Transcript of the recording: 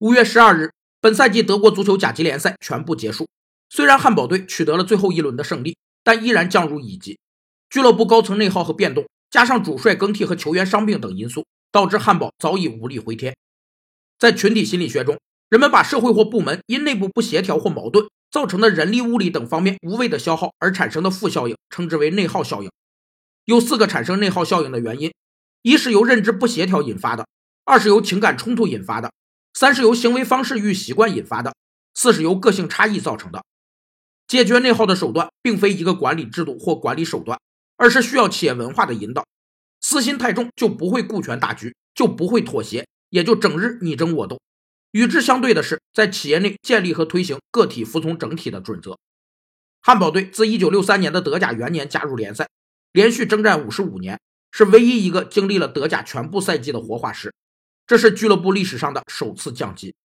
五月十二日，本赛季德国足球甲级联赛全部结束。虽然汉堡队取得了最后一轮的胜利，但依然降入乙级。俱乐部高层内耗和变动，加上主帅更替和球员伤病等因素，导致汉堡早已无力回天。在群体心理学中，人们把社会或部门因内部不协调或矛盾造成的人力、物力等方面无谓的消耗而产生的负效应，称之为内耗效应。有四个产生内耗效应的原因：一是由认知不协调引发的；二是由情感冲突引发的。三是由行为方式与习惯引发的，四是由个性差异造成的。解决内耗的手段，并非一个管理制度或管理手段，而是需要企业文化的引导。私心太重，就不会顾全大局，就不会妥协，也就整日你争我斗。与之相对的是，在企业内建立和推行个体服从整体的准则。汉堡队自1963年的德甲元年加入联赛，连续征战55年，是唯一一个经历了德甲全部赛季的活化石。这是俱乐部历史上的首次降级。